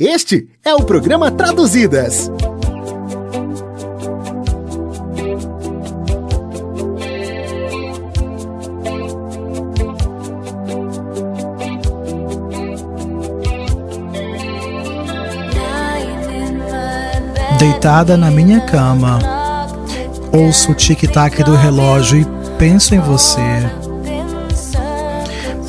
Este é o programa Traduzidas. Deitada na minha cama, ouço o tic-tac do relógio e penso em você.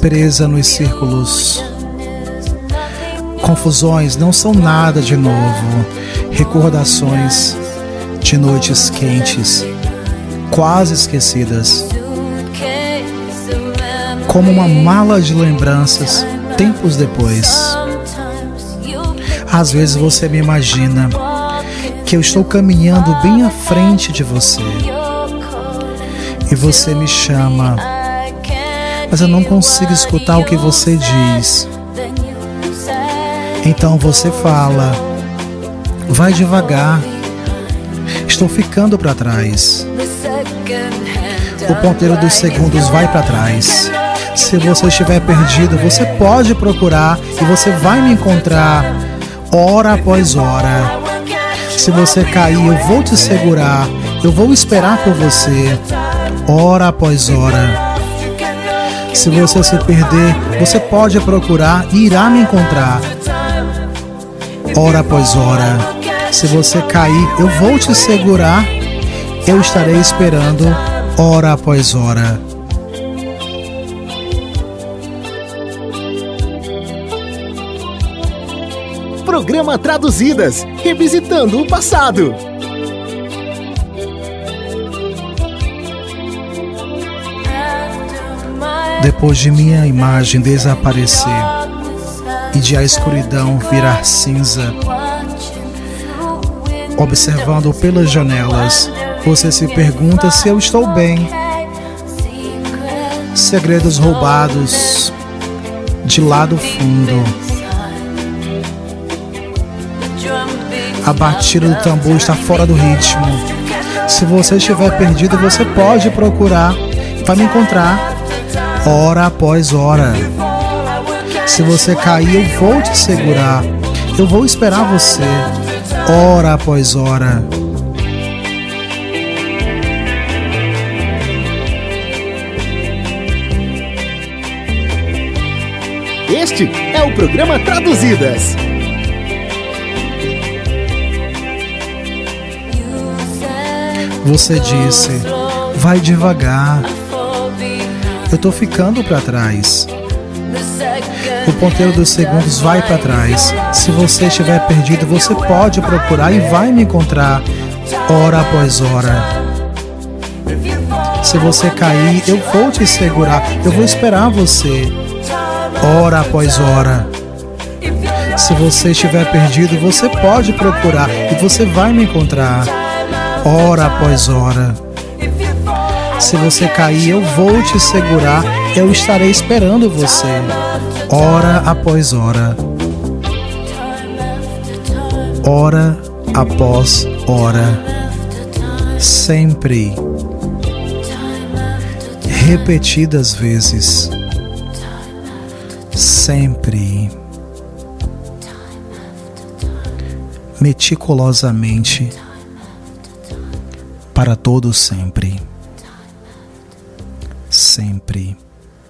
Presa nos círculos. Confusões não são nada de novo. Recordações de noites quentes, quase esquecidas. Como uma mala de lembranças tempos depois. Às vezes você me imagina que eu estou caminhando bem à frente de você. E você me chama, mas eu não consigo escutar o que você diz. Então você fala: vai devagar, estou ficando para trás. O ponteiro dos segundos vai para trás. Se você estiver perdido, você pode procurar e você vai me encontrar hora após hora. Se você cair, eu vou te segurar. Eu vou esperar por você, hora após hora. Se você se perder, você pode procurar e irá me encontrar, hora após hora. Se você cair, eu vou te segurar. Eu estarei esperando, hora após hora. Programa Traduzidas Revisitando o Passado. Depois de minha imagem desaparecer e de a escuridão virar cinza, observando pelas janelas, você se pergunta se eu estou bem. Segredos roubados de lado fundo. A batida do tambor está fora do ritmo. Se você estiver perdido, você pode procurar para me encontrar hora após hora. Se você cair, eu vou te segurar. Eu vou esperar você hora após hora. Este é o programa Traduzidas. Você disse, vai devagar. Eu tô ficando para trás. O ponteiro dos segundos vai para trás. Se você estiver perdido, você pode procurar e vai me encontrar hora após hora. Se você cair, eu vou te segurar. Eu vou esperar você hora após hora. Se você estiver perdido, você pode procurar e você vai me encontrar hora após hora. Se você cair, eu vou te segurar, eu estarei esperando você, hora após hora. Hora após hora. Sempre. Repetidas vezes. Sempre. Meticulosamente para todo sempre. Sempre.